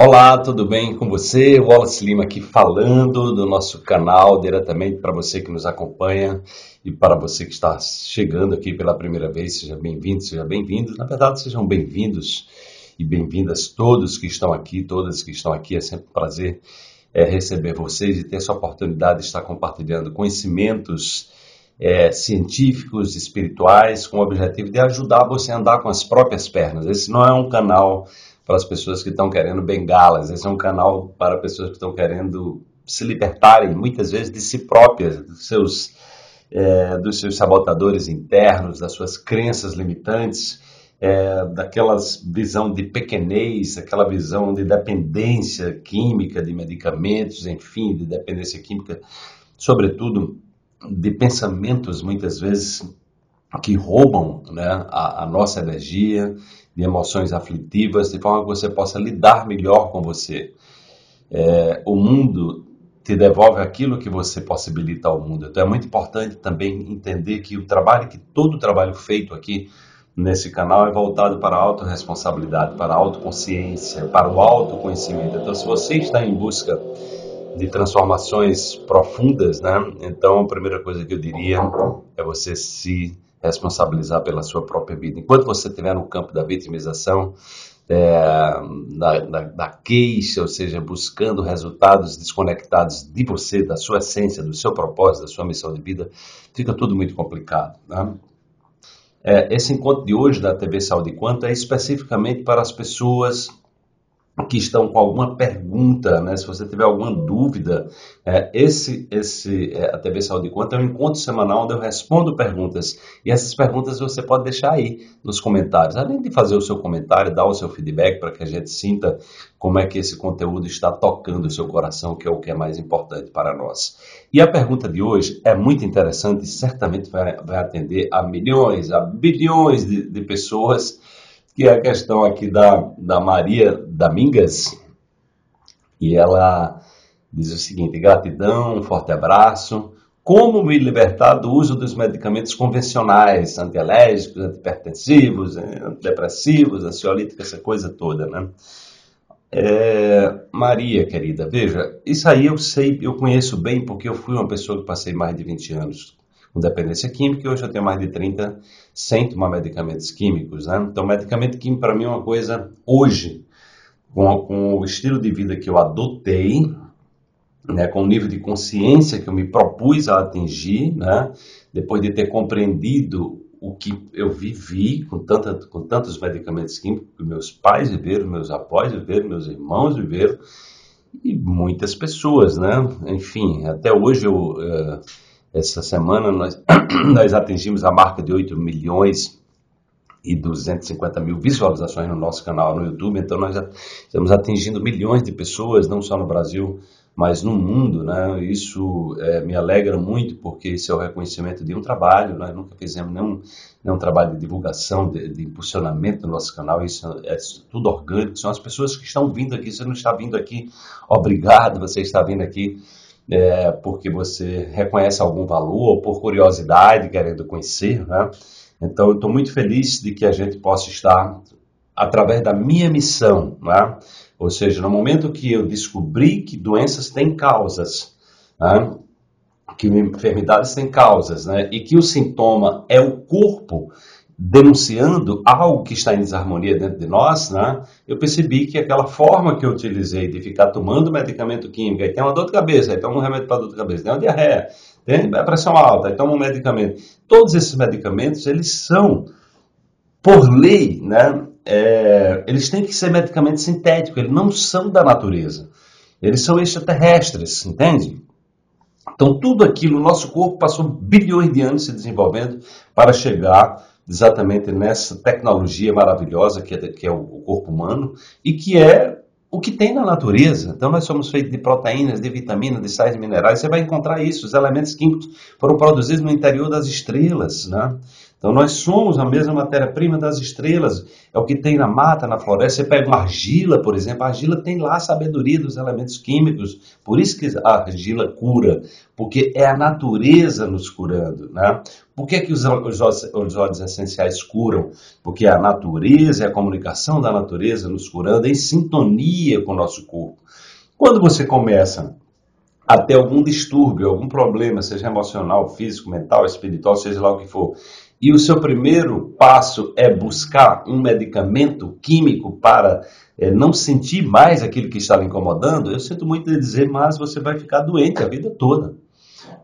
Olá, tudo bem com você? Wallace Lima aqui falando do nosso canal diretamente para você que nos acompanha e para você que está chegando aqui pela primeira vez, seja bem-vindo, seja bem-vindo. Na verdade, sejam bem-vindos e bem-vindas todos que estão aqui, todas que estão aqui. É sempre um prazer é, receber vocês e ter essa oportunidade de estar compartilhando conhecimentos é, científicos, espirituais, com o objetivo de ajudar você a andar com as próprias pernas. Esse não é um canal para as pessoas que estão querendo bengalas. Esse é um canal para pessoas que estão querendo se libertarem, muitas vezes, de si próprias, dos seus, é, dos seus sabotadores internos, das suas crenças limitantes, é, daquelas visão de pequenez, aquela visão de dependência química de medicamentos, enfim, de dependência química, sobretudo de pensamentos, muitas vezes, que roubam né, a, a nossa energia, de emoções aflitivas, de forma que você possa lidar melhor com você. É, o mundo te devolve aquilo que você possibilita ao mundo. Então é muito importante também entender que o trabalho, que todo o trabalho feito aqui nesse canal é voltado para a autorresponsabilidade, para a autoconsciência, para o autoconhecimento. Então se você está em busca de transformações profundas, né? Então a primeira coisa que eu diria é você se responsabilizar pela sua própria vida. Enquanto você estiver no campo da vitimização, é, da, da, da, queixa, ou seja, buscando resultados desconectados de você, da sua essência, do seu propósito, da sua missão de vida, fica tudo muito complicado. Né? É, esse encontro de hoje da TV Saúde Quanto é especificamente para as pessoas que estão com alguma pergunta, né? se você tiver alguma dúvida, é, esse, esse é, a TV Saúde Quanto é um encontro semanal onde eu respondo perguntas e essas perguntas você pode deixar aí nos comentários. Além de fazer o seu comentário, dar o seu feedback para que a gente sinta como é que esse conteúdo está tocando o seu coração, que é o que é mais importante para nós. E a pergunta de hoje é muito interessante e certamente vai, vai atender a milhões, a bilhões de, de pessoas que é a questão aqui da, da Maria Domingas, e ela diz o seguinte: gratidão, um forte abraço. Como me libertar do uso dos medicamentos convencionais, antialérgicos, antipertensivos, antidepressivos, ansiolíticos, essa coisa toda, né? É, Maria, querida, veja, isso aí eu sei, eu conheço bem porque eu fui uma pessoa que passei mais de 20 anos com dependência química e hoje eu tenho mais de 30 sem tomar medicamentos químicos. Né? Então, medicamento químico para mim é uma coisa, hoje, com, com o estilo de vida que eu adotei, né, com o nível de consciência que eu me propus a atingir, né, depois de ter compreendido o que eu vivi com, tanta, com tantos medicamentos químicos que meus pais viveram, meus avós viveram, meus irmãos viveram, e muitas pessoas, né? Enfim, até hoje eu... Uh, essa semana nós, nós atingimos a marca de 8 milhões e 250 mil visualizações no nosso canal no YouTube, então nós já estamos atingindo milhões de pessoas, não só no Brasil, mas no mundo, né? Isso é, me alegra muito porque esse é o reconhecimento de um trabalho, nós nunca fizemos nenhum, nenhum trabalho de divulgação, de, de impulsionamento do nosso canal, isso é tudo orgânico, são as pessoas que estão vindo aqui, você não está vindo aqui, obrigado, você está vindo aqui é, porque você reconhece algum valor ou por curiosidade, querendo conhecer, né? Então, eu estou muito feliz de que a gente possa estar através da minha missão, né? Ou seja, no momento que eu descobri que doenças têm causas, né? que enfermidades têm causas, né? E que o sintoma é o corpo denunciando algo que está em desarmonia dentro de nós, né, eu percebi que aquela forma que eu utilizei de ficar tomando medicamento químico, aí tem uma dor de cabeça, aí toma um remédio para dor de cabeça, tem uma diarreia, tem a pressão alta, toma um medicamento. Todos esses medicamentos, eles são, por lei, né, é, eles têm que ser medicamentos sintéticos, eles não são da natureza. Eles são extraterrestres, entende? Então, tudo aquilo, o nosso corpo passou bilhões de anos se desenvolvendo para chegar exatamente nessa tecnologia maravilhosa que é, que é o corpo humano e que é o que tem na natureza. Então, nós somos feitos de proteínas, de vitaminas, de sais minerais. Você vai encontrar isso. Os elementos químicos foram produzidos no interior das estrelas. Né? Então nós somos a mesma matéria-prima das estrelas, é o que tem na mata, na floresta. Você pega uma argila, por exemplo, a argila tem lá a sabedoria dos elementos químicos, por isso que a argila cura, porque é a natureza nos curando. Né? Por que, que os, os, os óleos essenciais curam? Porque a natureza a comunicação da natureza nos curando em sintonia com o nosso corpo. Quando você começa a ter algum distúrbio, algum problema, seja emocional, físico, mental, espiritual, seja lá o que for, e o seu primeiro passo é buscar um medicamento químico para é, não sentir mais aquilo que lhe incomodando, eu sinto muito de dizer, mas você vai ficar doente a vida toda.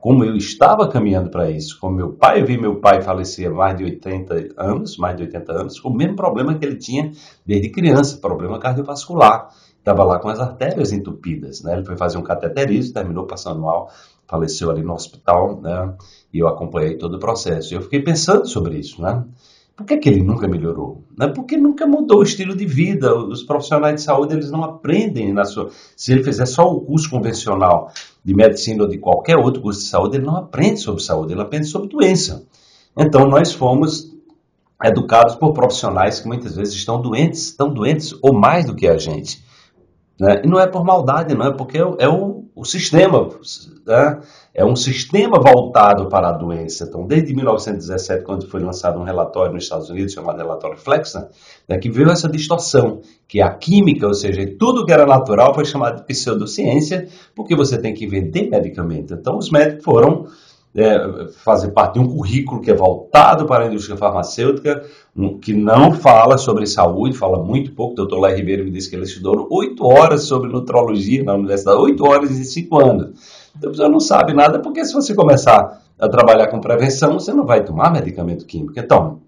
Como eu estava caminhando para isso, como meu pai, eu vi meu pai falecer há mais de 80 anos, mais de 80 anos, com o mesmo problema que ele tinha desde criança, problema cardiovascular. Estava lá com as artérias entupidas, né? Ele foi fazer um cateterismo, terminou passando mal, faleceu ali no hospital, né? E eu acompanhei todo o processo. Eu fiquei pensando sobre isso, né? Por que, que ele nunca melhorou? Né? Porque nunca mudou o estilo de vida. Os profissionais de saúde eles não aprendem na sua. Se ele fizer só o curso convencional de medicina ou de qualquer outro curso de saúde, ele não aprende sobre saúde, ele aprende sobre doença. Então nós fomos educados por profissionais que muitas vezes estão doentes, estão doentes ou mais do que a gente. Né? E não é por maldade, não é porque é o, o sistema. Né? É um sistema voltado para a doença. Então, desde 1917, quando foi lançado um relatório nos Estados Unidos chamado relatório Flexner, né, que veio essa distorção, que a química, ou seja, tudo que era natural foi chamado de pseudociência, porque você tem que vender medicamento. Então, os médicos foram é, fazer parte de um currículo que é voltado para a indústria farmacêutica, um, que não fala sobre saúde, fala muito pouco. O doutor Lai Ribeiro me disse que ele estudou oito horas sobre nutrologia na universidade, oito horas em cinco anos. Então você não sabe nada, porque se você começar a trabalhar com prevenção, você não vai tomar medicamento químico. Então,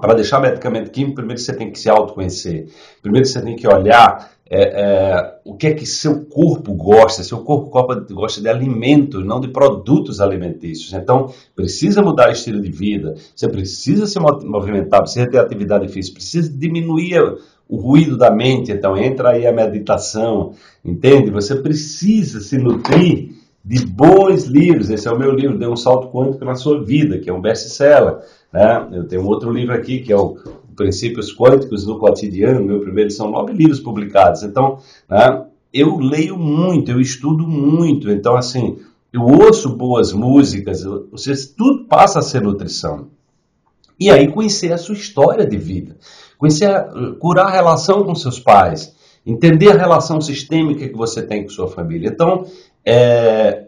para deixar medicamento químico, primeiro você tem que se autoconhecer. Primeiro você tem que olhar é, é, o que é que seu corpo gosta. Seu corpo gosta de alimento, não de produtos alimentícios. Então, precisa mudar o estilo de vida. Você precisa se movimentar, precisa ter atividade física, precisa diminuir o ruído da mente. Então, entra aí a meditação, entende? Você precisa se nutrir de bons livros. Esse é o meu livro, Dê um Salto Quântico na Sua Vida, que é um best-seller. Né? Eu tenho outro livro aqui, que é o Princípios Quânticos no Cotidiano, meu primeiro, são nove livros publicados. Então, né, eu leio muito, eu estudo muito. Então, assim, eu ouço boas músicas, você, tudo passa a ser nutrição. E aí conhecer a sua história de vida, conhecer, curar a relação com seus pais, entender a relação sistêmica que você tem com sua família. Então, é,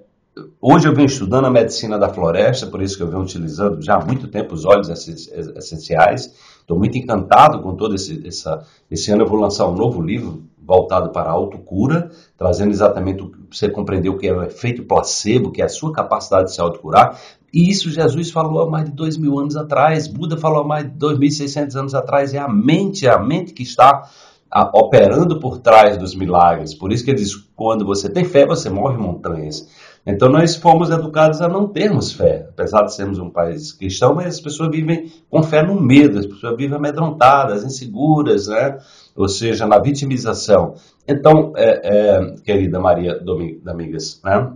hoje eu venho estudando a medicina da floresta, por isso que eu venho utilizando já há muito tempo os óleos essenciais. Estou muito encantado com todo esse, essa, esse ano eu vou lançar um novo livro voltado para a autocura, trazendo exatamente o, você compreender o que é o efeito placebo, que é a sua capacidade de se autocurar. E isso Jesus falou há mais de dois mil anos atrás, Buda falou há mais de 2.600 anos atrás. É a mente, é a mente que está a, operando por trás dos milagres. Por isso que ele diz: quando você tem fé, você move montanhas. Então nós fomos educados a não termos fé, apesar de sermos um país cristão, mas as pessoas vivem com fé no medo, as pessoas vivem amedrontadas, inseguras, né? ou seja, na vitimização. Então, é, é, querida Maria Domingas, né?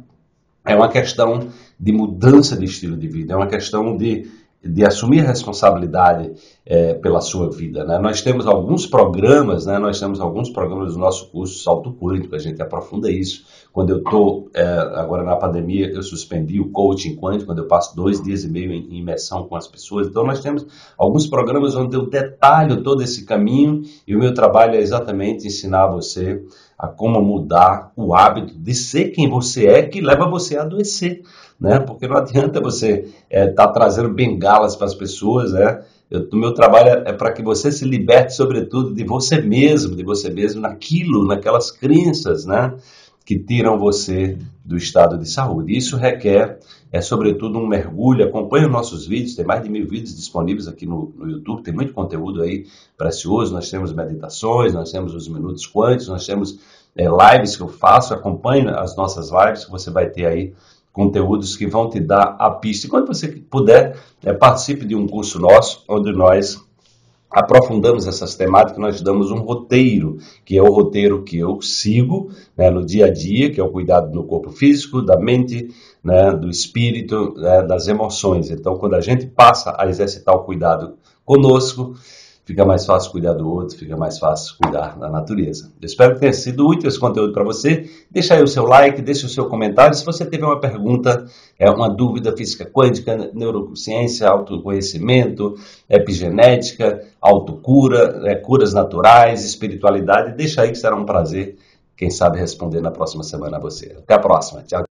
é uma questão de mudança de estilo de vida, é uma questão de de assumir responsabilidade é, pela sua vida. Né? Nós temos alguns programas, né? nós temos alguns programas do nosso curso Salto Quântico, a gente aprofunda isso. Quando eu estou, é, agora na pandemia, eu suspendi o coaching quântico, quando eu passo dois dias e meio em imersão com as pessoas. Então, nós temos alguns programas onde eu detalho todo esse caminho e o meu trabalho é exatamente ensinar você a como mudar o hábito de ser quem você é, que leva você a adoecer né? Porque não adianta você estar é, tá trazendo bengalas para as pessoas, né? O meu trabalho é, é para que você se liberte, sobretudo, de você mesmo, de você mesmo naquilo, naquelas crenças, né? Que tiram você do estado de saúde. Isso requer, é sobretudo, um mergulho. Acompanhe os nossos vídeos, tem mais de mil vídeos disponíveis aqui no, no YouTube, tem muito conteúdo aí precioso. Nós temos meditações, nós temos os minutos quânticos, nós temos é, lives que eu faço. Acompanhe as nossas lives que você vai ter aí conteúdos que vão te dar a pista. E quando você puder, é, participe de um curso nosso, onde nós aprofundamos essas temáticas, nós damos um roteiro, que é o roteiro que eu sigo né, no dia a dia, que é o cuidado do corpo físico, da mente, né, do espírito, né, das emoções. Então, quando a gente passa a exercitar o cuidado conosco, fica mais fácil cuidar do outro, fica mais fácil cuidar da natureza. Eu espero que tenha sido útil esse conteúdo para você. Deixa aí o seu like, deixa o seu comentário. Se você teve uma pergunta, é uma dúvida física quântica, neurociência, autoconhecimento, epigenética, autocura, é, curas naturais, espiritualidade, deixa aí que será um prazer, quem sabe, responder na próxima semana a você. Até a próxima. Tchau.